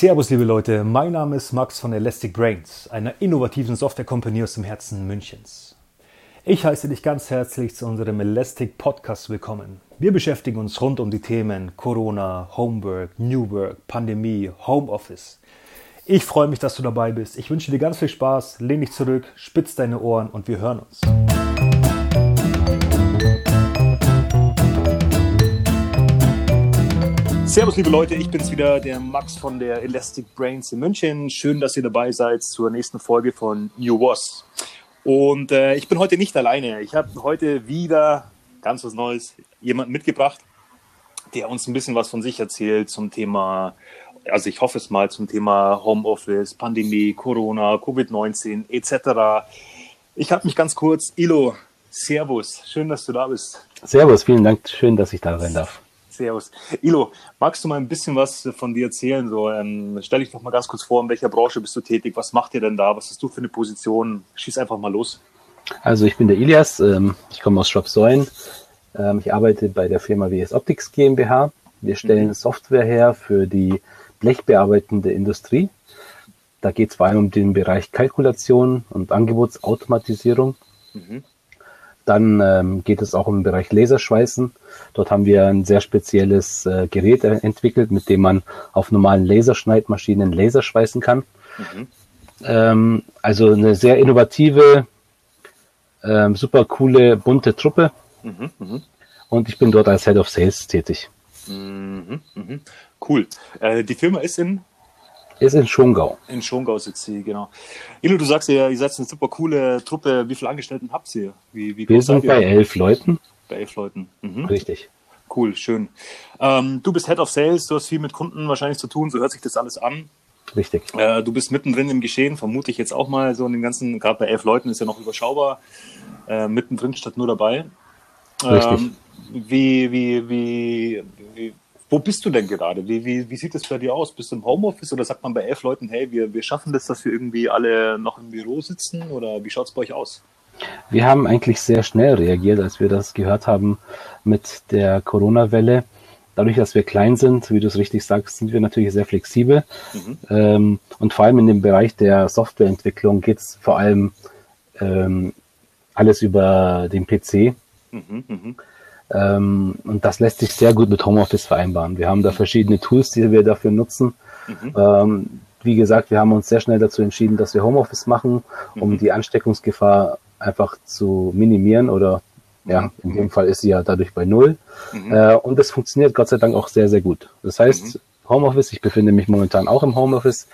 Servus, liebe Leute. Mein Name ist Max von Elastic Brains, einer innovativen Software-Company aus dem Herzen Münchens. Ich heiße dich ganz herzlich zu unserem Elastic Podcast willkommen. Wir beschäftigen uns rund um die Themen Corona, Homework, New Work, Pandemie, Homeoffice. Ich freue mich, dass du dabei bist. Ich wünsche dir ganz viel Spaß. Lehn dich zurück, spitz deine Ohren und wir hören uns. Servus, liebe Leute, ich bin's wieder, der Max von der Elastic Brains in München. Schön, dass ihr dabei seid zur nächsten Folge von New Was. Und äh, ich bin heute nicht alleine. Ich habe heute wieder ganz was Neues, jemanden mitgebracht, der uns ein bisschen was von sich erzählt zum Thema, also ich hoffe es mal, zum Thema Homeoffice, Pandemie, Corona, Covid-19 etc. Ich habe mich ganz kurz, Ilo, Servus, schön, dass du da bist. Servus, vielen Dank, schön, dass ich da sein darf. Servus. Ilo, magst du mal ein bisschen was von dir erzählen? So, ähm, stell dich doch mal ganz kurz vor, in welcher Branche bist du tätig? Was macht ihr denn da? Was hast du für eine Position? Schieß einfach mal los. Also ich bin der Ilias, ähm, ich komme aus Schwabsäulen. Ähm, ich arbeite bei der Firma WS Optics GmbH. Wir stellen mhm. Software her für die blechbearbeitende Industrie. Da geht es vor allem um den Bereich Kalkulation und Angebotsautomatisierung. Mhm. Dann ähm, geht es auch um den Bereich Laserschweißen. Dort haben wir ein sehr spezielles äh, Gerät entwickelt, mit dem man auf normalen Laserschneidmaschinen Laser schweißen kann. Mhm. Ähm, also eine sehr innovative, ähm, super coole, bunte Truppe. Mhm, mh. Und ich bin dort als Head of Sales tätig. Mhm, mh. Cool. Äh, die Firma ist in ist in Schongau. In Schongau sitzt sie, genau. Ilo, du sagst ja, ihr seid eine super coole Truppe. Wie viele Angestellten habt ihr? Wie, wie Wir sind bei elf Leuten. Bei elf Leuten. Mhm. Richtig. Cool, schön. Ähm, du bist Head of Sales, du hast viel mit Kunden wahrscheinlich zu tun, so hört sich das alles an. Richtig. Äh, du bist mittendrin im Geschehen, vermute ich jetzt auch mal so in den ganzen, gerade bei elf Leuten ist ja noch überschaubar, äh, mittendrin statt nur dabei. Richtig. Ähm, wie, wie, wie, wie, wo bist du denn gerade? Wie, wie, wie sieht es bei dir aus? Bist du im Homeoffice oder sagt man bei elf Leuten, hey, wir, wir schaffen das, dass wir irgendwie alle noch im Büro sitzen? Oder wie schaut es bei euch aus? Wir haben eigentlich sehr schnell reagiert, als wir das gehört haben mit der Corona-Welle. Dadurch, dass wir klein sind, wie du es richtig sagst, sind wir natürlich sehr flexibel. Mhm. Ähm, und vor allem in dem Bereich der Softwareentwicklung geht es vor allem ähm, alles über den PC. Mhm, mh. Ähm, und das lässt sich sehr gut mit Homeoffice vereinbaren. Wir haben da verschiedene Tools, die wir dafür nutzen. Mhm. Ähm, wie gesagt, wir haben uns sehr schnell dazu entschieden, dass wir Homeoffice machen, um mhm. die Ansteckungsgefahr einfach zu minimieren oder ja, mhm. in dem Fall ist sie ja dadurch bei Null. Mhm. Äh, und es funktioniert Gott sei Dank auch sehr, sehr gut. Das heißt, mhm. Homeoffice, ich befinde mich momentan auch im Homeoffice,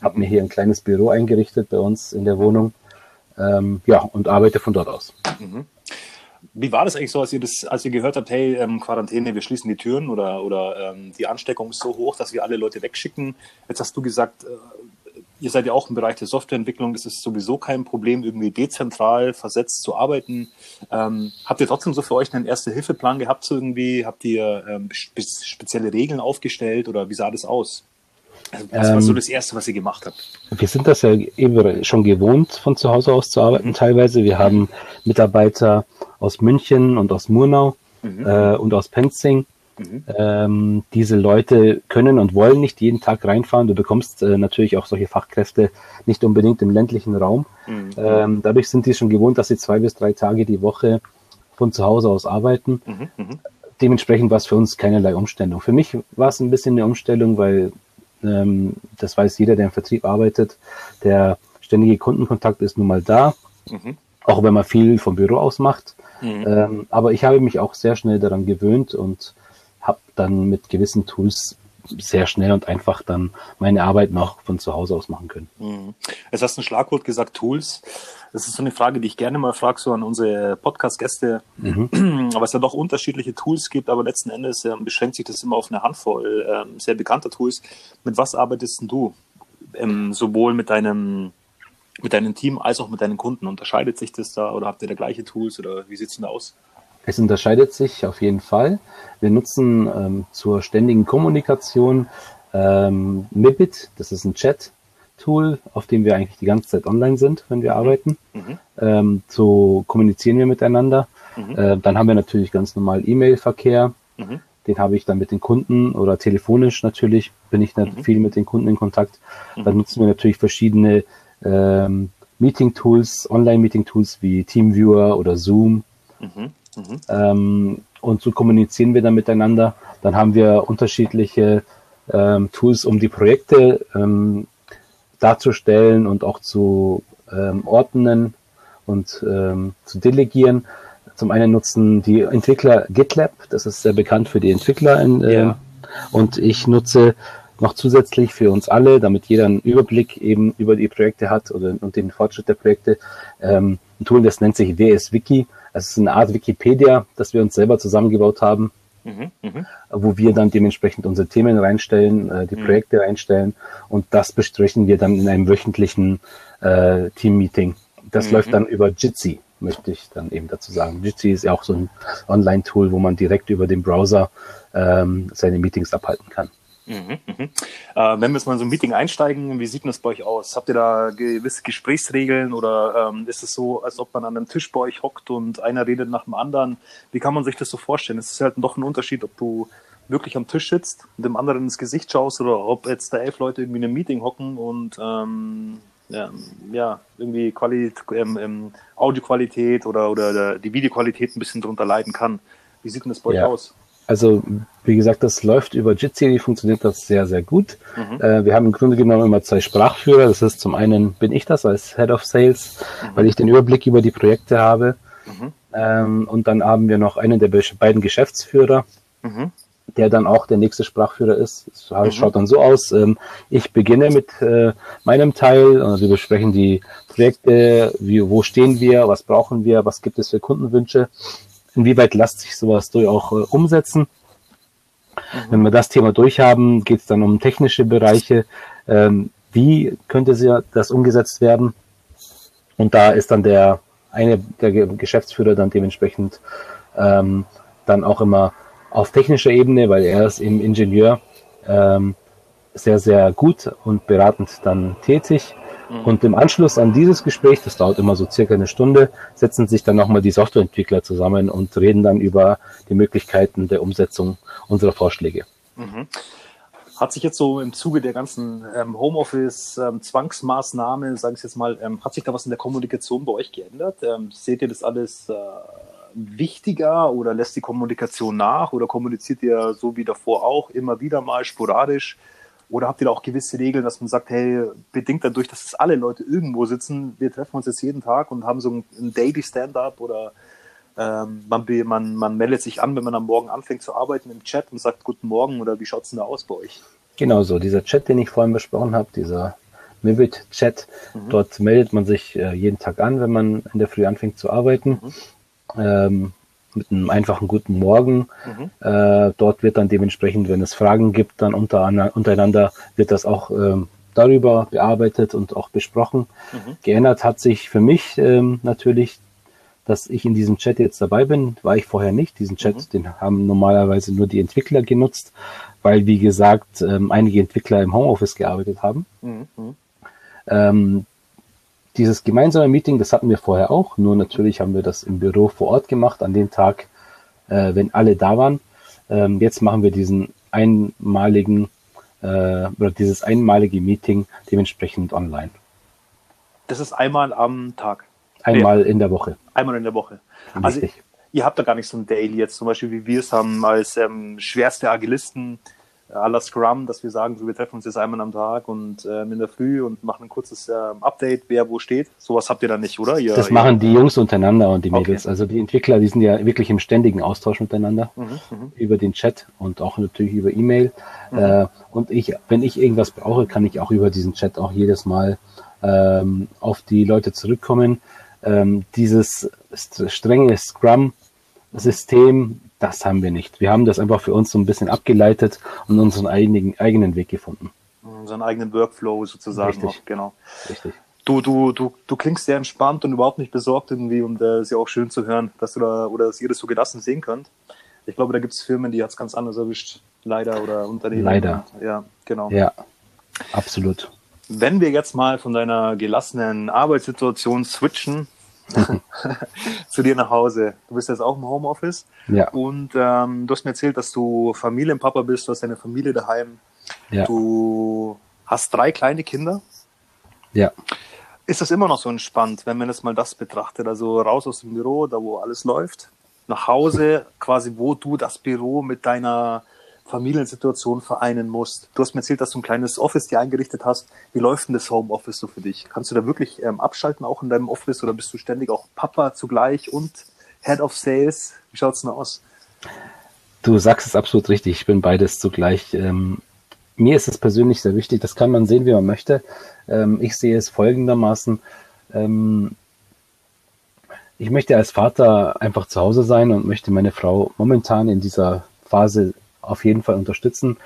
habe mir hier ein kleines Büro eingerichtet bei uns in der Wohnung. Ähm, ja, und arbeite von dort aus. Wie war das eigentlich so, als ihr das, als ihr gehört habt, hey, ähm, Quarantäne, wir schließen die Türen oder, oder ähm, die Ansteckung ist so hoch, dass wir alle Leute wegschicken? Jetzt hast du gesagt, äh, ihr seid ja auch im Bereich der Softwareentwicklung, das ist sowieso kein Problem, irgendwie dezentral versetzt zu arbeiten. Ähm, habt ihr trotzdem so für euch einen Erste-Hilfe-Plan gehabt irgendwie? Habt ihr ähm, spezielle Regeln aufgestellt oder wie sah das aus? Also, was war so ähm, das Erste, was ihr gemacht habt? Wir sind das ja eben schon gewohnt, von zu Hause aus zu arbeiten mhm. teilweise. Wir haben Mitarbeiter aus München und aus Murnau mhm. äh, und aus Penzing. Mhm. Ähm, diese Leute können und wollen nicht jeden Tag reinfahren. Du bekommst äh, natürlich auch solche Fachkräfte nicht unbedingt im ländlichen Raum. Mhm. Ähm, dadurch sind die schon gewohnt, dass sie zwei bis drei Tage die Woche von zu Hause aus arbeiten. Mhm. mhm. Dementsprechend war es für uns keinerlei Umstellung. Für mich war es ein bisschen eine Umstellung, weil ähm, das weiß jeder, der im Vertrieb arbeitet. Der ständige Kundenkontakt ist nun mal da, mhm. auch wenn man viel vom Büro aus macht. Mhm. Ähm, aber ich habe mich auch sehr schnell daran gewöhnt und habe dann mit gewissen Tools sehr schnell und einfach dann meine Arbeit noch von zu Hause aus machen können. Mhm. Jetzt hast du ein Schlagwort gesagt, Tools. Das ist so eine Frage, die ich gerne mal frage, so an unsere Podcast-Gäste, mhm. weil es ja doch unterschiedliche Tools gibt, aber letzten Endes äh, beschränkt sich das immer auf eine Handvoll äh, sehr bekannter Tools. Mit was arbeitest du? Ähm, sowohl mit deinem mit deinem Team als auch mit deinen Kunden? Unterscheidet sich das da oder habt ihr da gleiche Tools oder wie sieht es denn da aus? Es unterscheidet sich auf jeden Fall. Wir nutzen ähm, zur ständigen Kommunikation ähm, Mibit, das ist ein Chat-Tool, auf dem wir eigentlich die ganze Zeit online sind, wenn wir mhm. arbeiten. Mhm. Ähm, so kommunizieren wir miteinander. Mhm. Äh, dann haben wir natürlich ganz normal E-Mail-Verkehr. Mhm. den habe ich dann mit den Kunden oder telefonisch natürlich, bin ich mhm. viel mit den Kunden in Kontakt. Mhm. Dann nutzen wir natürlich verschiedene ähm, Meeting-Tools, Online-Meeting-Tools wie Teamviewer oder Zoom. Ähm, und so kommunizieren wir dann miteinander. Dann haben wir unterschiedliche ähm, Tools, um die Projekte ähm, darzustellen und auch zu ähm, ordnen und ähm, zu delegieren. Zum einen nutzen die Entwickler GitLab, das ist sehr bekannt für die Entwickler. In, äh, ja. Und ich nutze noch zusätzlich für uns alle, damit jeder einen Überblick eben über die Projekte hat oder und den Fortschritt der Projekte, ähm, ein Tool, das nennt sich WSWiki. Es ist eine Art Wikipedia, das wir uns selber zusammengebaut haben, mhm, mh. wo wir dann dementsprechend unsere Themen reinstellen, äh, die mhm. Projekte reinstellen und das besprechen wir dann in einem wöchentlichen äh, Team-Meeting. Das mhm. läuft dann über Jitsi möchte ich dann eben dazu sagen. Jitsi ist ja auch so ein Online-Tool, wo man direkt über den Browser ähm, seine Meetings abhalten kann. Mhm, mhm. Äh, wenn wir jetzt mal in so ein Meeting einsteigen, wie sieht das bei euch aus? Habt ihr da gewisse Gesprächsregeln oder ähm, ist es so, als ob man an einem Tisch bei euch hockt und einer redet nach dem anderen? Wie kann man sich das so vorstellen? Es ist halt doch ein Unterschied, ob du wirklich am Tisch sitzt und dem anderen ins Gesicht schaust oder ob jetzt da elf Leute irgendwie in einem Meeting hocken und ähm, ja, ja, irgendwie Qualität, ähm, ähm, Audioqualität oder, oder die Videoqualität ein bisschen drunter leiden kann. Wie sieht denn das bei ja. euch aus? Also, wie gesagt, das läuft über Jitsi, funktioniert das sehr, sehr gut. Mhm. Äh, wir haben im Grunde genommen immer zwei Sprachführer. Das ist zum einen bin ich das als Head of Sales, mhm. weil ich den Überblick über die Projekte habe. Mhm. Ähm, und dann haben wir noch einen der beiden Geschäftsführer. Mhm der dann auch der nächste Sprachführer ist. Es mhm. schaut dann so aus. Ähm, ich beginne mit äh, meinem Teil. Also wir besprechen die Projekte, wie, wo stehen wir, was brauchen wir, was gibt es für Kundenwünsche, inwieweit lässt sich sowas durch auch äh, umsetzen. Mhm. Wenn wir das Thema durchhaben, geht es dann um technische Bereiche. Ähm, wie könnte das umgesetzt werden? Und da ist dann der eine der Geschäftsführer dann dementsprechend ähm, dann auch immer auf technischer Ebene, weil er ist im Ingenieur ähm, sehr, sehr gut und beratend dann tätig. Und im Anschluss an dieses Gespräch, das dauert immer so circa eine Stunde, setzen sich dann nochmal die Softwareentwickler zusammen und reden dann über die Möglichkeiten der Umsetzung unserer Vorschläge. Mhm. Hat sich jetzt so im Zuge der ganzen ähm, Homeoffice-Zwangsmaßnahme, ähm, sage ich jetzt mal, ähm, hat sich da was in der Kommunikation bei euch geändert? Ähm, seht ihr das alles äh, wichtiger oder lässt die Kommunikation nach oder kommuniziert ihr so wie davor auch immer wieder mal sporadisch? Oder habt ihr da auch gewisse Regeln, dass man sagt, hey, bedingt dadurch, dass es alle Leute irgendwo sitzen, wir treffen uns jetzt jeden Tag und haben so ein, ein Daily Stand-up oder ähm, man, man, man meldet sich an, wenn man am Morgen anfängt zu arbeiten im Chat und sagt Guten Morgen oder wie schaut es denn da aus bei euch? Genau so, dieser Chat, den ich vorhin besprochen habe, dieser Mivit-Chat, mhm. dort meldet man sich äh, jeden Tag an, wenn man in der Früh anfängt zu arbeiten. Mhm ähm, mit einem einfachen guten Morgen. Mhm. Äh, dort wird dann dementsprechend, wenn es Fragen gibt, dann unter, untereinander wird das auch ähm, darüber bearbeitet und auch besprochen. Mhm. Geändert hat sich für mich ähm, natürlich, dass ich in diesem Chat jetzt dabei bin, war ich vorher nicht. Diesen Chat, mhm. den haben normalerweise nur die Entwickler genutzt, weil, wie gesagt, ähm, einige Entwickler im Homeoffice gearbeitet haben. Mhm. Ähm, dieses gemeinsame Meeting, das hatten wir vorher auch, nur natürlich haben wir das im Büro vor Ort gemacht, an dem Tag, äh, wenn alle da waren. Ähm, jetzt machen wir diesen einmaligen äh, oder dieses einmalige Meeting dementsprechend online. Das ist einmal am Tag. Einmal nee. in der Woche. Einmal in der Woche. Also ihr habt da gar nicht so ein Daily jetzt, zum Beispiel wie wir es haben als ähm, schwerste Agilisten la Scrum, dass wir sagen, so, wir treffen uns jetzt einmal am Tag und ähm, in der Früh und machen ein kurzes ähm, Update, wer wo steht. Sowas habt ihr dann nicht, oder? Ihr, das machen die Jungs untereinander und die Mädels. Okay. Also die Entwickler, die sind ja wirklich im ständigen Austausch miteinander mhm, mhm. über den Chat und auch natürlich über E-Mail. Mhm. Äh, und ich, wenn ich irgendwas brauche, kann ich auch über diesen Chat auch jedes Mal ähm, auf die Leute zurückkommen. Ähm, dieses strenge Scrum-System das haben wir nicht. Wir haben das einfach für uns so ein bisschen abgeleitet und unseren eigenen, eigenen Weg gefunden. Unseren eigenen Workflow sozusagen. Richtig. Noch, genau. Richtig. Du, du, du, du klingst sehr entspannt und überhaupt nicht besorgt irgendwie und es äh, ist ja auch schön zu hören, dass du da oder dass ihr das so gelassen sehen könnt. Ich glaube, da gibt es Firmen, die hat es ganz anders erwischt, leider oder Unternehmen. Leider. Ja, genau. Ja, absolut. Wenn wir jetzt mal von deiner gelassenen Arbeitssituation switchen zu dir nach Hause. Du bist jetzt auch im Homeoffice. Ja. Und ähm, du hast mir erzählt, dass du Familienpapa bist, du hast deine Familie daheim. Ja. Du hast drei kleine Kinder. Ja. Ist das immer noch so entspannt, wenn man jetzt mal das betrachtet? Also raus aus dem Büro, da wo alles läuft, nach Hause, quasi wo du das Büro mit deiner Familiensituation vereinen musst. Du hast mir erzählt, dass du ein kleines Office dir eingerichtet hast. Wie läuft denn das Homeoffice so für dich? Kannst du da wirklich ähm, abschalten, auch in deinem Office, oder bist du ständig auch Papa zugleich und Head of Sales? Wie schaut's denn aus? Du sagst es absolut richtig. Ich bin beides zugleich. Ähm, mir ist es persönlich sehr wichtig. Das kann man sehen, wie man möchte. Ähm, ich sehe es folgendermaßen. Ähm, ich möchte als Vater einfach zu Hause sein und möchte meine Frau momentan in dieser Phase auf jeden Fall unterstützen.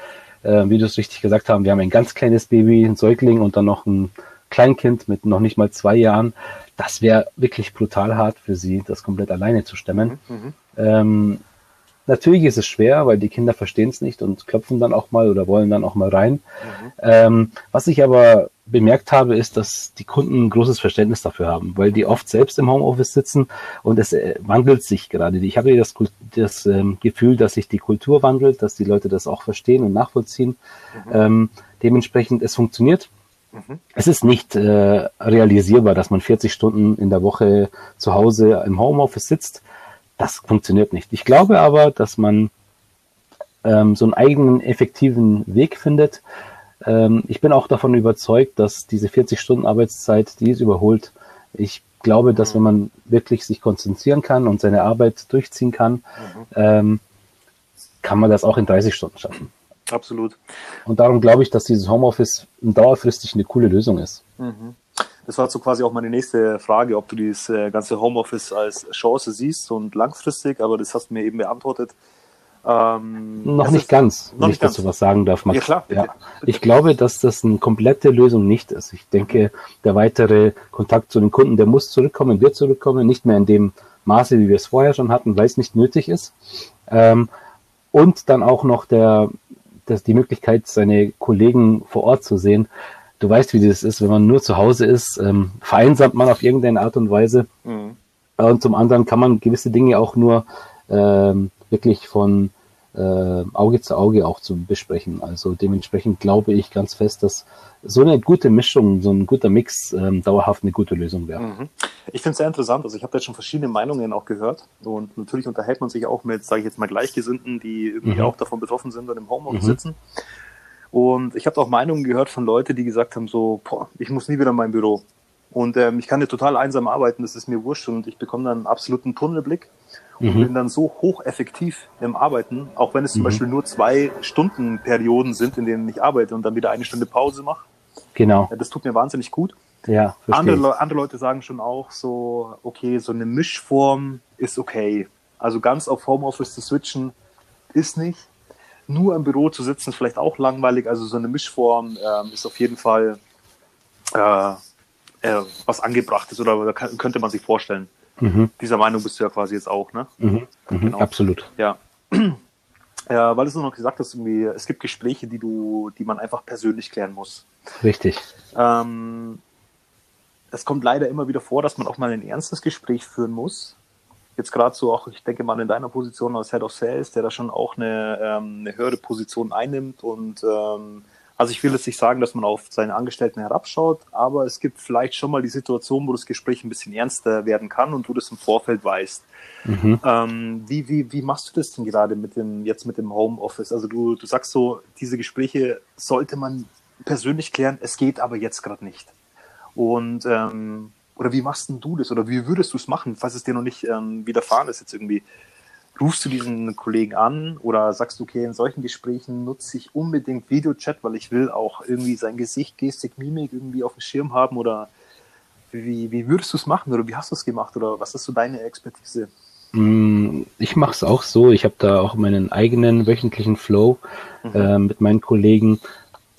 Äh, wie du es richtig gesagt haben, wir haben ein ganz kleines Baby, ein Säugling und dann noch ein Kleinkind mit noch nicht mal zwei Jahren. Das wäre wirklich brutal hart für sie, das komplett alleine zu stemmen. Mhm. Ähm, natürlich ist es schwer, weil die Kinder verstehen es nicht und klopfen dann auch mal oder wollen dann auch mal rein. Mhm. Ähm, was ich aber bemerkt habe, ist, dass die Kunden ein großes Verständnis dafür haben, weil die oft selbst im Homeoffice sitzen und es äh, wandelt sich gerade. Ich habe das, das ähm, Gefühl, dass sich die Kultur wandelt, dass die Leute das auch verstehen und nachvollziehen. Mhm. Ähm, dementsprechend, es funktioniert. Mhm. Es ist nicht äh, realisierbar, dass man 40 Stunden in der Woche zu Hause im Homeoffice sitzt. Das funktioniert nicht. Ich glaube aber, dass man ähm, so einen eigenen effektiven Weg findet, ich bin auch davon überzeugt, dass diese 40 Stunden Arbeitszeit, die ist überholt. Ich glaube, dass wenn man wirklich sich konzentrieren kann und seine Arbeit durchziehen kann, mhm. ähm, kann man das auch in 30 Stunden schaffen. Absolut. Und darum glaube ich, dass dieses Homeoffice dauerfristig eine coole Lösung ist. Mhm. Das war so quasi auch meine nächste Frage, ob du dieses äh, ganze Homeoffice als Chance siehst und langfristig, aber das hast du mir eben beantwortet. Ähm, noch nicht ganz, noch wenn ich dazu was sagen darf, Max. Ja, klar. Bitte, ja. Bitte. Ich glaube, dass das eine komplette Lösung nicht ist. Ich denke, der weitere Kontakt zu den Kunden, der muss zurückkommen, wird zurückkommen, nicht mehr in dem Maße, wie wir es vorher schon hatten, weil es nicht nötig ist. Ähm, und dann auch noch der, das, die Möglichkeit, seine Kollegen vor Ort zu sehen. Du weißt, wie das ist, wenn man nur zu Hause ist, ähm, vereinsamt man auf irgendeine Art und Weise. Mhm. Und zum anderen kann man gewisse Dinge auch nur ähm, wirklich von äh, Auge zu Auge auch zu besprechen. Also dementsprechend glaube ich ganz fest, dass so eine gute Mischung, so ein guter Mix ähm, dauerhaft eine gute Lösung wäre. Mhm. Ich finde es sehr interessant. Also ich habe da schon verschiedene Meinungen auch gehört und natürlich unterhält man sich auch mit, sage ich jetzt mal, Gleichgesinnten, die irgendwie mhm. auch davon betroffen sind und im Homeoffice mhm. sitzen. Und ich habe auch Meinungen gehört von Leuten, die gesagt haben, so, boah, ich muss nie wieder in mein Büro. Und ähm, ich kann ja total einsam arbeiten, das ist mir wurscht und ich bekomme dann einen absoluten Tunnelblick und mhm. bin dann so hocheffektiv im Arbeiten, auch wenn es zum mhm. Beispiel nur zwei Stunden Perioden sind, in denen ich arbeite und dann wieder eine Stunde Pause mache. Genau. Das tut mir wahnsinnig gut. Ja, andere, andere Leute sagen schon auch so, okay, so eine Mischform ist okay. Also ganz auf Homeoffice zu switchen ist nicht. Nur im Büro zu sitzen ist vielleicht auch langweilig. Also so eine Mischform ähm, ist auf jeden Fall äh, äh, was angebrachtes oder, oder könnte man sich vorstellen. Mhm. Dieser Meinung bist du ja quasi jetzt auch, ne? Mhm. Mhm. Genau. Absolut. Ja. ja. Weil du noch gesagt hast, irgendwie, es gibt Gespräche, die du, die man einfach persönlich klären muss. Richtig. Ähm, es kommt leider immer wieder vor, dass man auch mal ein ernstes Gespräch führen muss. Jetzt gerade so auch, ich denke mal in deiner Position als Head of Sales, der da schon auch eine, ähm, eine höhere Position einnimmt und ähm, also ich will jetzt nicht sagen, dass man auf seine Angestellten herabschaut, aber es gibt vielleicht schon mal die Situation, wo das Gespräch ein bisschen ernster werden kann und du das im Vorfeld weißt. Mhm. Ähm, wie, wie, wie machst du das denn gerade mit dem, jetzt mit dem Homeoffice? Also du, du sagst so, diese Gespräche sollte man persönlich klären, es geht aber jetzt gerade nicht. Und ähm, oder wie machst denn du das? Oder wie würdest du es machen, falls es dir noch nicht ähm, widerfahren ist jetzt irgendwie? Rufst du diesen Kollegen an oder sagst du, okay, in solchen Gesprächen nutze ich unbedingt Videochat, weil ich will auch irgendwie sein Gesicht, Gestik, Mimik irgendwie auf dem Schirm haben oder wie, wie würdest du es machen oder wie hast du es gemacht oder was ist so deine Expertise? Mm, ich mache es auch so. Ich habe da auch meinen eigenen wöchentlichen Flow mhm. äh, mit meinen Kollegen.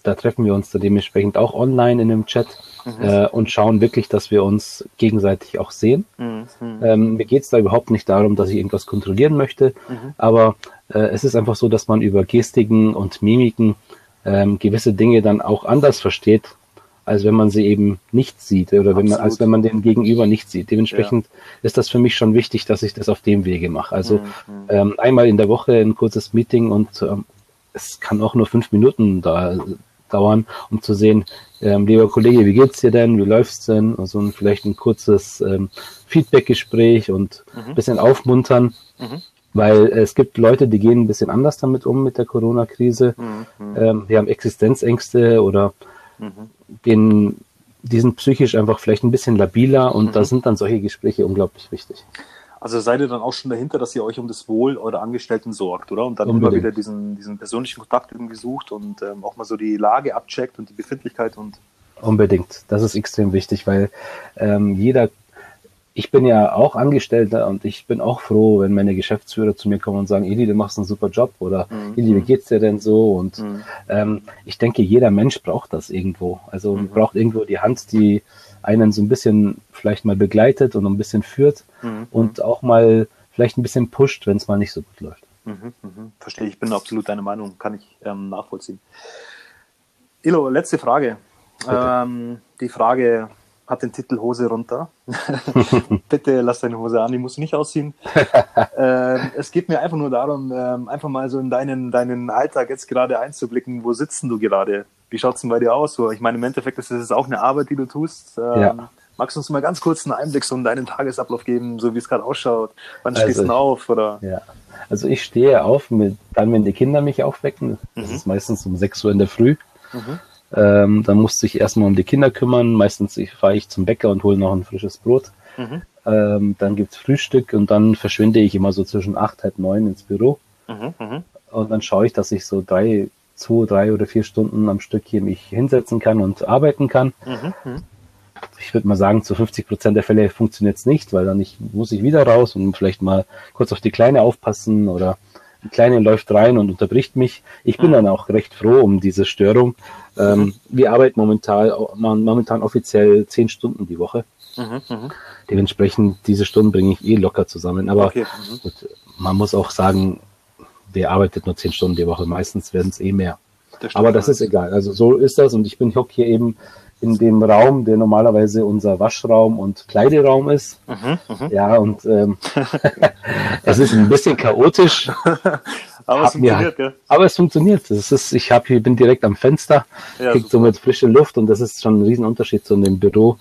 Da treffen wir uns da dementsprechend auch online in einem Chat mhm. äh, und schauen wirklich, dass wir uns gegenseitig auch sehen. Mhm. Ähm, mir geht es da überhaupt nicht darum, dass ich irgendwas kontrollieren möchte, mhm. aber äh, es ist einfach so, dass man über Gestiken und Mimiken ähm, gewisse Dinge dann auch anders versteht, als wenn man sie eben nicht sieht oder wenn man, als wenn man den Gegenüber nicht sieht. Dementsprechend ja. ist das für mich schon wichtig, dass ich das auf dem Wege mache. Also mhm. ähm, einmal in der Woche ein kurzes Meeting und ähm, es kann auch nur fünf Minuten da dauern, um zu sehen, ähm, lieber Kollege, wie geht's dir denn? Wie läuft's denn? Also ein, vielleicht ein kurzes ähm, Feedback-Gespräch und mhm. bisschen aufmuntern. Mhm. Weil es gibt Leute, die gehen ein bisschen anders damit um mit der Corona-Krise. Mhm. Ähm, die haben Existenzängste oder mhm. den, die sind psychisch einfach vielleicht ein bisschen labiler und da mhm. sind dann solche Gespräche unglaublich wichtig. Also seid ihr dann auch schon dahinter, dass ihr euch um das Wohl eurer Angestellten sorgt, oder? Und dann Unbedingt. immer wieder diesen, diesen persönlichen Kontakt irgendwie sucht und ähm, auch mal so die Lage abcheckt und die Befindlichkeit und. Unbedingt. Das ist extrem wichtig, weil ähm, jeder ich bin ja auch Angestellter und ich bin auch froh, wenn meine Geschäftsführer zu mir kommen und sagen, Eli, du machst einen super Job oder mhm. Eli, wie geht's dir denn so? Und mhm. ähm, ich denke, jeder Mensch braucht das irgendwo. Also mhm. braucht irgendwo die Hand, die einen so ein bisschen vielleicht mal begleitet und ein bisschen führt mhm. und auch mal vielleicht ein bisschen pusht, wenn es mal nicht so gut läuft. Mhm, mhm. Verstehe, ich bin absolut deiner Meinung, kann ich ähm, nachvollziehen. Ilo, letzte Frage. Ähm, die Frage, hat den Titel Hose runter. Bitte lass deine Hose an, die musst du nicht ausziehen. ähm, es geht mir einfach nur darum, ähm, einfach mal so in deinen, deinen Alltag jetzt gerade einzublicken. Wo sitzen du gerade? Wie schaut es denn bei dir aus? So, ich meine, im Endeffekt ist es auch eine Arbeit, die du tust. Ähm, ja. Magst du uns mal ganz kurz einen Einblick so in deinen Tagesablauf geben, so wie es gerade ausschaut? Wann also stehst du auf? Oder? Ja. Also ich stehe auf, mit, dann wenn die Kinder mich aufwecken. Das mhm. ist meistens um 6 Uhr in der Früh. Mhm. Ähm, dann musste ich erstmal um die Kinder kümmern. Meistens fahre ich zum Bäcker und hole noch ein frisches Brot. Mhm. Ähm, dann gibt's Frühstück und dann verschwinde ich immer so zwischen acht, halb neun ins Büro. Mhm, mhm. Und dann schaue ich, dass ich so drei, zwei, drei oder vier Stunden am Stück hier mich hinsetzen kann und arbeiten kann. Mhm, mhm. Ich würde mal sagen, zu 50 Prozent der Fälle funktioniert's nicht, weil dann ich, muss ich wieder raus und vielleicht mal kurz auf die Kleine aufpassen oder die Kleine läuft rein und unterbricht mich. Ich bin mhm. dann auch recht froh um diese Störung. Ähm, mhm. Wir arbeiten momentan, momentan offiziell zehn Stunden die Woche. Mhm, mh. Dementsprechend, diese Stunden bringe ich eh locker zusammen. Aber okay. mhm. gut, man muss auch sagen, wer arbeitet nur zehn Stunden die Woche? Meistens werden es eh mehr. Das Aber das ist egal. Also so ist das und ich bin hock hier eben in dem Raum, der normalerweise unser Waschraum und Kleideraum ist. Mhm, mh. Ja, und ähm, es ist ein bisschen chaotisch. aber es funktioniert, gell? Aber es funktioniert. Das ist, ich hab hier, bin direkt am Fenster, ja, krieg somit frische Luft und das ist schon ein Riesenunterschied zu einem Büro,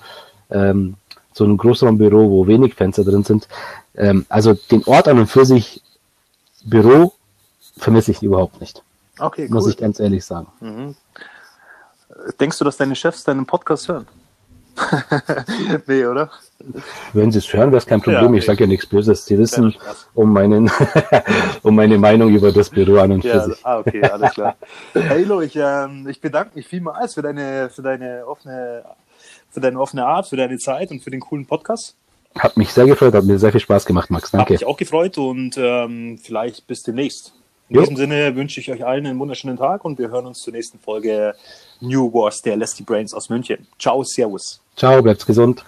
ähm, zu einem Großraumbüro, wo wenig Fenster drin sind. Ähm, also den Ort an und für sich Büro vermisse ich überhaupt nicht. Okay, cool. Muss ich ganz ehrlich sagen. Mhm. Denkst du, dass deine Chefs deinen Podcast hören? nee, oder? Wenn sie es hören, wäre es kein Problem. Ja, ich sage ja nichts Böses. Sie wissen um, meinen, um meine Meinung über das Büro an und ja, für sich. Ah, okay, alles klar. Hey, Lo, ich, ähm, ich bedanke mich vielmals für deine, für deine offene, für deine offene Art, für deine Zeit und für den coolen Podcast. Hat mich sehr gefreut, hat mir sehr viel Spaß gemacht, Max. Danke. Hat mich auch gefreut und ähm, vielleicht bis demnächst. In jo. diesem Sinne wünsche ich euch allen einen wunderschönen Tag und wir hören uns zur nächsten Folge New Wars der Lesty Brains aus München. Ciao, Servus. Ciao, bleibt gesund.